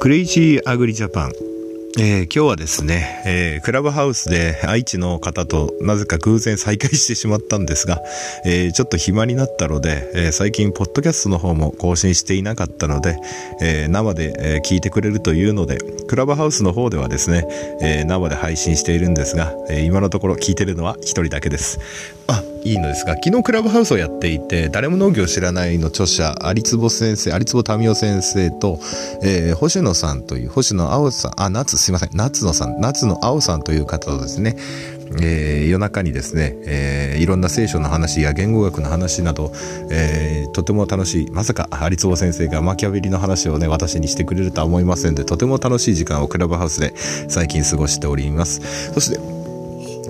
クレイジーアグリジャパン。えー今日はですね、えークラブハウスで愛知の方となぜか偶然再会してしまったんですが、えーちょっと暇になったので、え最近ポッドキャストの方も更新していなかったので、え生で、え聞いてくれるというので、クラブハウスの方ではですね、え生で配信しているんですが、え今のところ聞いてるのは一人だけです。あ、いいのですが、昨日クラブハウスをやっていて、誰も農業を知らないの著者、有坪先生、有坪民夫先生と、えー星野さんという、星野青さん、あ、夏、すいません、夏野さん、夏野青さんという方とですね、えー夜中にですね、えーいろんな聖書の話や言語学の話など、えーとても楽しい、まさか有坪先生がマキャベリの話をね、私にしてくれるとは思いませんで、とても楽しい時間をクラブハウスで最近過ごしております。そして、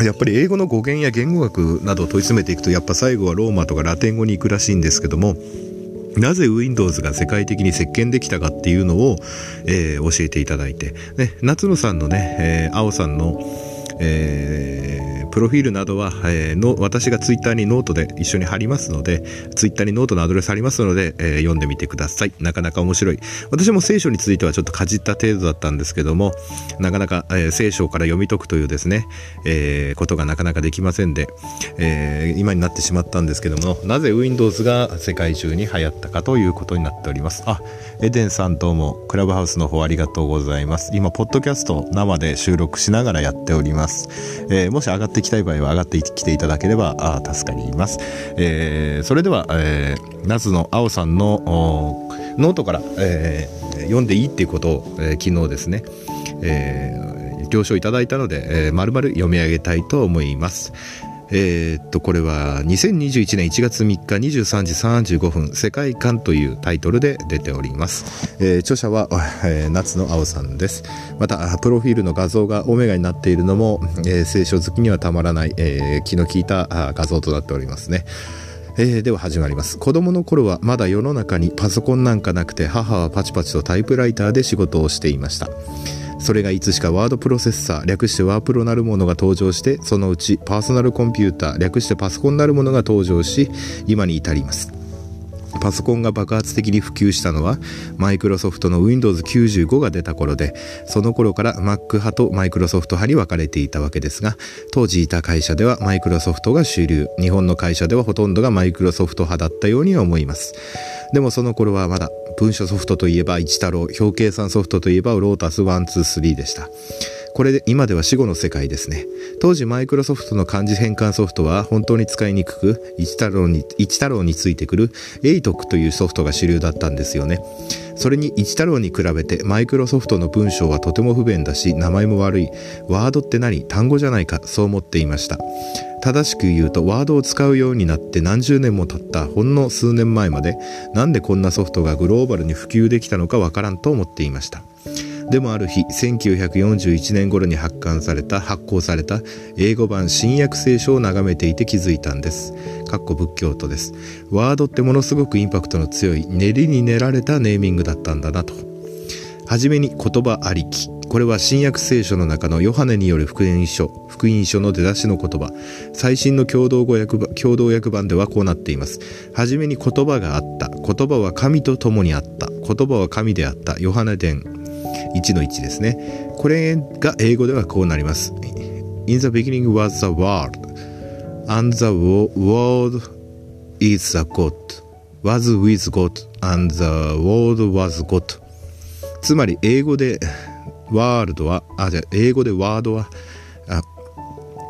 やっぱり英語の語源や言語学などを問い詰めていくとやっぱ最後はローマとかラテン語に行くらしいんですけどもなぜ Windows が世界的に席巻できたかっていうのを、えー教えていただいて、ね、夏野さんのね、えー青さんの、えープロフィールなどは、えーの私がツイッターにノートで一緒に貼りますのでツイッターにノートのアドレス貼りますので、えー読んでみてください。なかなか面白い。私も聖書についてはちょっとかじった程度だったんですけどもなかなか、え聖書から読み解くというですね、えことがなかなかできませんで、え今になってしまったんですけどもなぜ Windows が世界中に流行ったかということになっております。あエデンさんどうもクラブハウスの方ありがとうございます。今ポッドキャスト生で収録しながらやっております、えーもし上がってきたい場合は上がってきていただければあ助かります、えーそれでは、えー、夏の青さんのノートから、えー読んでいいっていうことを、えー昨日ですね、えー了承いただいたので、えー、丸々読み上げたいと思います。えーっと、これは2021年1月3日23時35分、世界観というタイトルで出ております。えー著者は、えー夏野青さんです。また、プロフィールの画像がオメガになっているのも、えー聖書好きにはたまらない、えー気の利いた画像となっておりますね。えーでは始まります子供の頃はまだ世の中にパソコンなんかなくて母はパチパチとタイプライターで仕事をしていましたそれがいつしかワードプロセッサー略してワープロなるものが登場してそのうちパーソナルコンピューター略してパソコンなるものが登場し今に至ります。パソコンが爆発的に普及したのはマイクロソフトの Windows95 が出た頃でその頃から Mac 派とマイクロソフト派に分かれていたわけですが当時いた会社ではマイクロソフトが主流日本の会社ではほとんどがマイクロソフト派だったように思います。でもその頃はまだ文書ソフトといえば一太郎表計算ソフトといえばロータス123でした。これで今では死後の世界ですね。当時マイクロソフトの漢字変換ソフトは本当に使いにくく一太郎に一太郎についてくる ATOC というソフトが主流だったんですよね。それに一太郎に比べてマイクロソフトの文章はとても不便だし名前も悪い。ワードって何？単語じゃないかそう思っていました。正しく言うとワードを使うようになって何十年も経ったほんの数年前までなんでこんなソフトがグローバルに普及できたのかわからんと思っていました。でもある日1941年頃に発刊された発行された英語版新約聖書を眺めていて気づいたんです。かっこ仏教徒です。ワードってものすごくインパクトの強い練りに練られたネーミングだったんだなと。はじめに言葉ありき。これは新約聖書の中のヨハネによる福音書福音書の出だしの言葉。最新の共同語訳版共同訳版ではこうなっています。はじめに言葉があった。言葉は神と共にあった。言葉は神であった。ヨハネ伝1の1ですね。これが英語ではこうなります。In the beginning was the world and the world is the God was with God and the world was God. つまり英語でワールドはあじゃ英語でワードはあ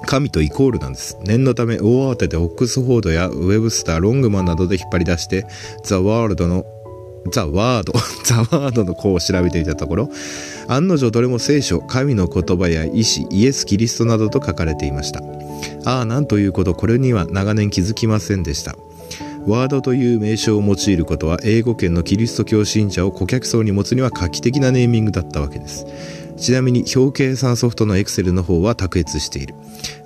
神とイコールなんです。念のため大慌てでオックスフォードやウェブスターロングマンなどで引っ張り出してザ・ワールドのザ・ワード ザ・ワードの項を調べていたところ案の定どれも聖書神の言葉や意志イエス・キリストなどと書かれていましたああ、なんということ、これには長年気づきませんでした。ワードという名称を用いることは英語圏のキリスト教信者を顧客層に持つには画期的なネーミングだったわけです。ちなみに表計算ソフトの Excel の方は卓越している。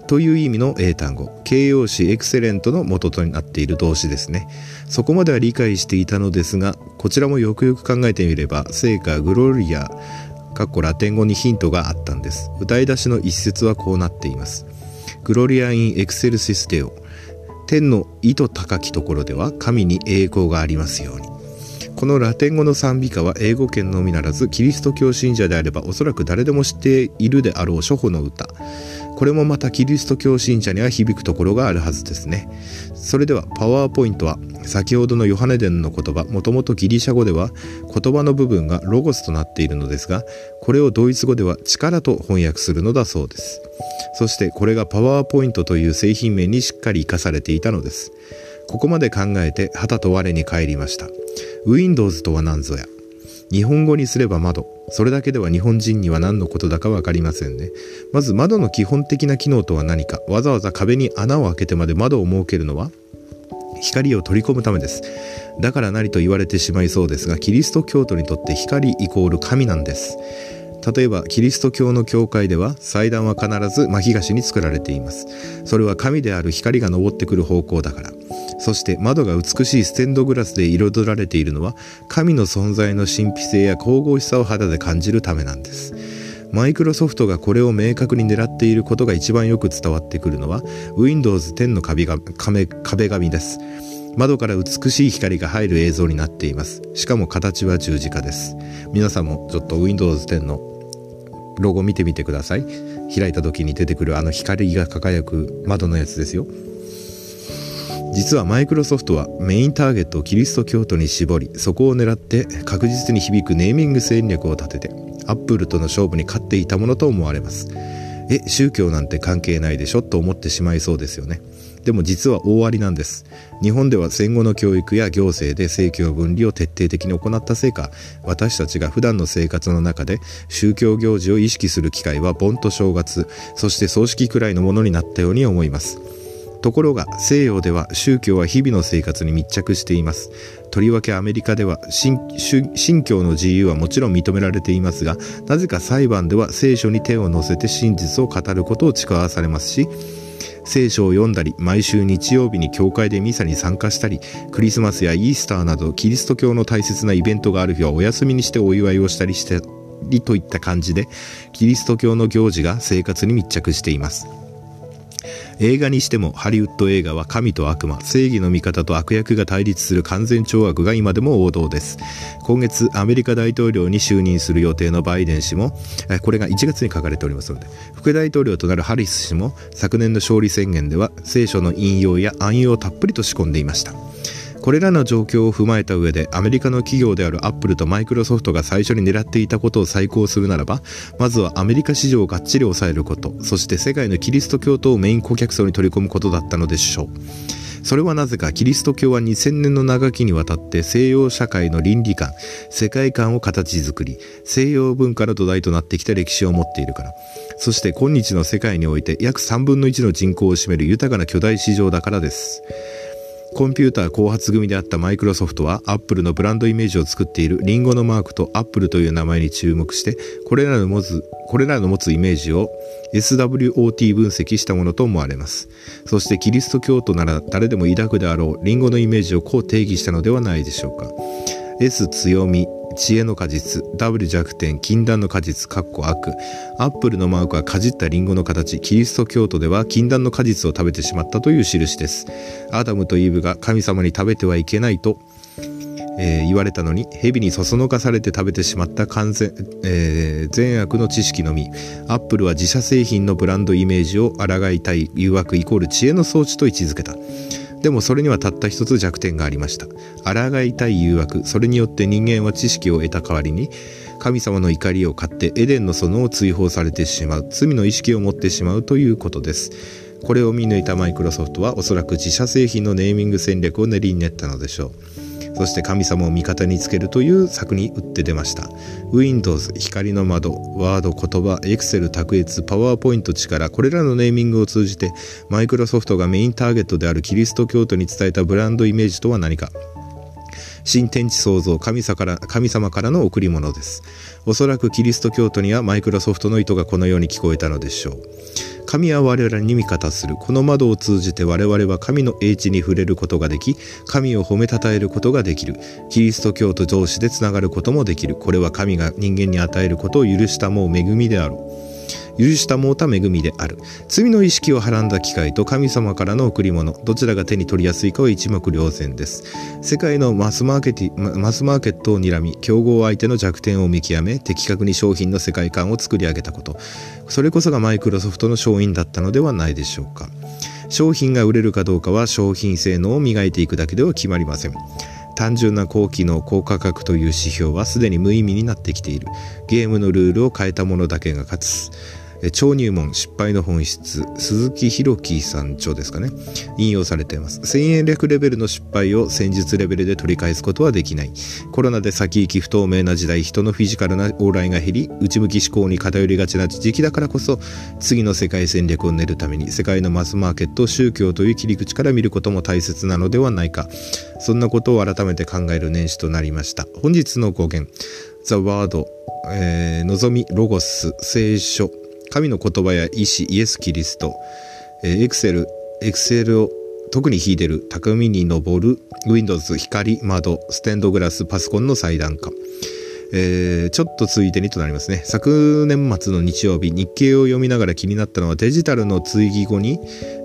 という意味の英単語、形容詞エクセレントの元となっている動詞ですね。そこまでは理解していたのですが、こちらもよくよく考えてみれば、聖歌グロリア、かっこラテン語にヒントがあったんです。歌い出しの一節はこうなっています。グロリア・イン・エクセルシステオ。天の意図高きところでは神に栄光がありますように。このラテン語の賛美歌は英語圏のみならずキリスト教信者であればおそらく誰でも知っているであろう初歩の歌。これもまたキリスト教信者には響くところがあるはずですね。それではパワーポイントは先ほどのヨハネ伝の言葉もともとギリシャ語では言葉の部分がロゴスとなっているのですがこれをドイツ語では力と翻訳するのだそうです。そしてこれがパワーポイントという製品名にしっかり生かされていたのです。ここまで考えて旗と我に返りました。Windows とは何ぞや？日本語にすれば窓。それだけでは日本人には何のことだか分かりませんね。まず窓の基本的な機能とは何か。わざわざ壁に穴を開けてまで窓を設けるのは光を取り込むためです。だから何と言われてしまいそうですがキリスト教徒にとって光イコール神なんです。例えばキリスト教の教会では祭壇は必ず巻き菓子に作られています。それは神である光が昇ってくる方向だから。そして窓が美しいステンドグラスで彩られているのは神の存在の神秘性や神々しさを肌で感じるためなんです。マイクロソフトがこれを明確に狙っていることが一番よく伝わってくるのは Windows 10の壁が壁紙です。窓から美しい光が入る映像になっています。しかも形は十字架です。皆さんもちょっと Windows 10のロゴ見てみてください。開いた時に出てくるあの光が輝く窓のやつですよ。実はマイクロソフトはメインターゲットをキリスト教徒に絞りそこを狙って確実に響くネーミング戦略を立ててアップルとの勝負に勝っていたものと思われます。え宗教なんて関係ないでしょと思ってしまいそうですよね。でも実は大ありなんです。日本では戦後の教育や行政で政教分離を徹底的に行ったせいか私たちが普段の生活の中で宗教行事を意識する機会は盆と正月そして葬式くらいのものになったように思います。ところが西洋では宗教は日々の生活に密着しています。とりわけアメリカでは信信教の自由はもちろん認められていますがなぜか裁判では聖書に手を乗せて真実を語ることを誓わされますし聖書を読んだり毎週日曜日に教会でミサに参加したりクリスマスやイースターなどキリスト教の大切なイベントがある日はお休みにしてお祝いをしたりしてりといった感じでキリスト教の行事が生活に密着しています。映画にしてもハリウッド映画は神と悪魔正義の味方と悪役が対立する完全懲悪が今でも王道です。今月アメリカ大統領に就任する予定のバイデン氏もこれが1月に書かれておりますので副大統領となるハリス氏も昨年の勝利宣言では聖書の引用や暗用をたっぷりと仕込んでいました。これらの状況を踏まえた上でアメリカの企業であるアップルとマイクロソフトが最初に狙っていたことを再考するならばまずはアメリカ市場をがっちり抑えることそして世界のキリスト教徒をメイン顧客層に取り込むことだったのでしょう。それはなぜかキリスト教は2000年の長きにわたって西洋社会の倫理観世界観を形作り西洋文化の土台となってきた歴史を持っているから。そして今日の世界において約3分の1の人口を占める豊かな巨大市場だからです。コンピューター後発組であったマイクロソフトはアップルのブランドイメージを作っているリンゴのマークとアップルという名前に注目してこれらの持つこれらの持つイメージを SWOT 分析したものと思われます。そしてキリスト教徒なら誰でも抱くであろうリンゴのイメージをこう定義したのではないでしょうか。S 強み知恵の果実 W 弱点禁断の果実かっこ悪。アップルのマークはかじったリンゴの形。キリスト教徒では禁断の果実を食べてしまったという印です。アダムとイブが神様に食べてはいけないとえー、言われたのに蛇にそそのかされて食べてしまった完全、えー、善悪の知識のみ。アップルは自社製品のブランドイメージを抗いたい誘惑イコール知恵の装置と位置づけた。でもそれにはたった一つ弱点がありました。抗いたい誘惑。それによって人間は知識を得た代わりに神様の怒りを買ってエデンの園を追放されてしまう。罪の意識を持ってしまうということです。これを見抜いたマイクロソフトはおそらく自社製品のネーミング戦略を練りに練ったのでしょう。そして神様を味方につけるという策に打って出ました。Windows 光の窓ワード言葉 Excel 卓越パワーポイント力これらのネーミングを通じてマイクロソフトがメインターゲットであるキリスト教徒に伝えたブランドイメージとは何か。新天地創造神様から神様からの贈り物です。おそらくキリスト教徒にはマイクロソフトの意図がこのように聞こえたのでしょう。神は我らに味方する。この窓を通じて我々は神の英知に触れることができ神を褒めたたえることができる。キリスト教徒同士でつながることもできる。これは神が人間に与えることを許したもう恵みであろう許したもうた恵みである。罪の意識をはらんだ機会と神様からの贈り物。どちらが手に取りやすいかは一目瞭然です。世界のマスマーケティマスマーケットを睨み競合相手の弱点を見極め的確に商品の世界観を作り上げたこと。それこそがマイクロソフトの勝因だったのではないでしょうか。商品が売れるかどうかは商品性能を磨いていくだけでは決まりません。単純な高機能高価格という指標はすでに無意味になってきている。ゲームのルールを変えたものだけが勝つ。超入門失敗の本質鈴木弘樹さん著ですかね。引用されています。千円略レベルの失敗を戦術レベルで取り返すことはできない。コロナで先行き不透明な時代人のフィジカルな往来が減り内向き思考に偏りがちな時期だからこそ次の世界戦略を練るために世界のマスマーケットを宗教という切り口から見ることも大切なのではないか。そんなことを改めて考える年始となりました。本日の語源ザ・ワード、えー、望みロゴス聖書。神の言葉や意志イエス・キリスト、えー、エクセルエクセルを特に秀でる高みに登る Windows 光窓ステンドグラスパソコンの最段化えー、ちょっとついでにとなりますね。昨年末の日曜日日経を読みながら気になったのはデジタルの追義語に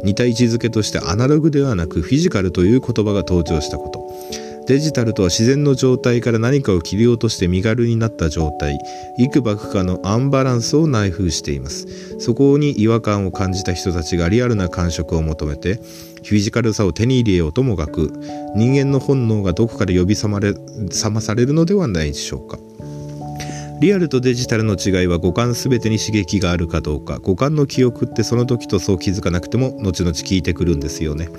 似た位置づけとしてアナログではなくフィジカルという言葉が登場したこと。デジタルとは自然の状態から何かを切り落として身軽になった状態。幾ばくかのアンバランスを内封しています。そこに違和感を感じた人たちがリアルな感触を求めてフィジカルさを手に入れようともがく。人間の本能がどこかで呼び覚まれ覚まされるのではないでしょうか。リアルとデジタルの違いは五感全てに刺激があるかどうか。五感の記憶ってその時とそう気づかなくても後々聞いてくるんですよね。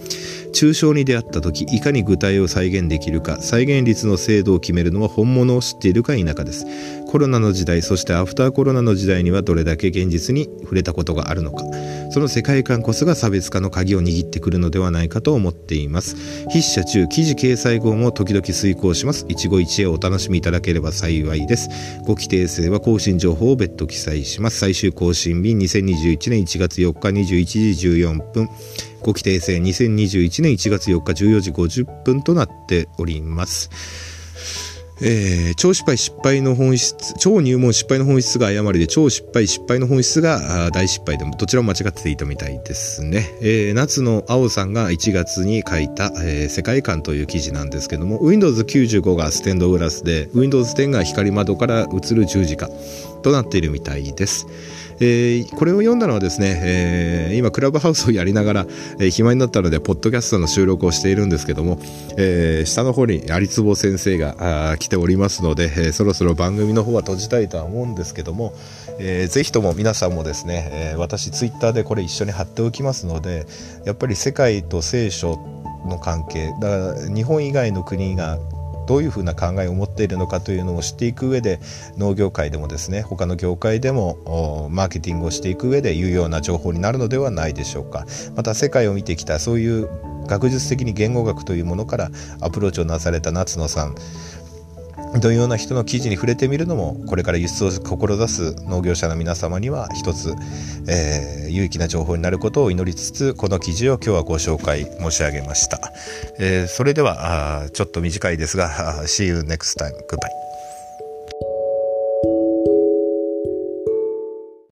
抽象に出会った時いかに具体を再現できるか再現率の精度を決めるのは本物を知っているか否かです。コロナの時代そしてアフターコロナの時代にはどれだけ現実に触れたことがあるのか。その世界観こそが差別化の鍵を握ってくるのではないかと思っています。筆者中記事掲載後も時々遂行します。一期一会お楽しみいただければ幸いです。ご規定性は更新情報を別途記載します。最終更新日2021年1月4日21時14分。ご規定制2021年1月4日14時50分となっております。えー、超失敗失敗の本質超入門失敗の本質が誤りで超失敗失敗の本質が大失敗でもどちらも間違っていたみたいですね、えー、夏の青さんが1月に書いた、えー、世界観という記事なんですけども Windows95 がステンドグラスで Windows 10が光窓から映る十字架となっているみたいです。えー、これを読んだのはですね、えー、今クラブハウスをやりながら、えー、暇になったのでポッドキャストの収録をしているんですけども、えー、下の方に有坪先生が来ておりますので、えー、そろそろ番組の方は閉じたいとは思うんですけども、えー、ぜひとも皆さんもですね、えー、私ツイッターでこれ一緒に貼っておきますのでやっぱり世界と聖書の関係だから日本以外の国がどういうふうな考えを持っているのかというのを知っていく上で農業界でもですね他の業界でもマーケティングをしていく上で有用な情報になるのではないでしょうか。また世界を見てきたそういう学術的に言語学というものからアプローチをなされた夏野さん。のような人の記事に触れてみるのもこれから輸出を志す農業者の皆様には一つ、えー、有益な情報になることを祈りつつこの記事を今日はご紹介申し上げました、えー、それではちょっと短いですが See you next time. Goodbye.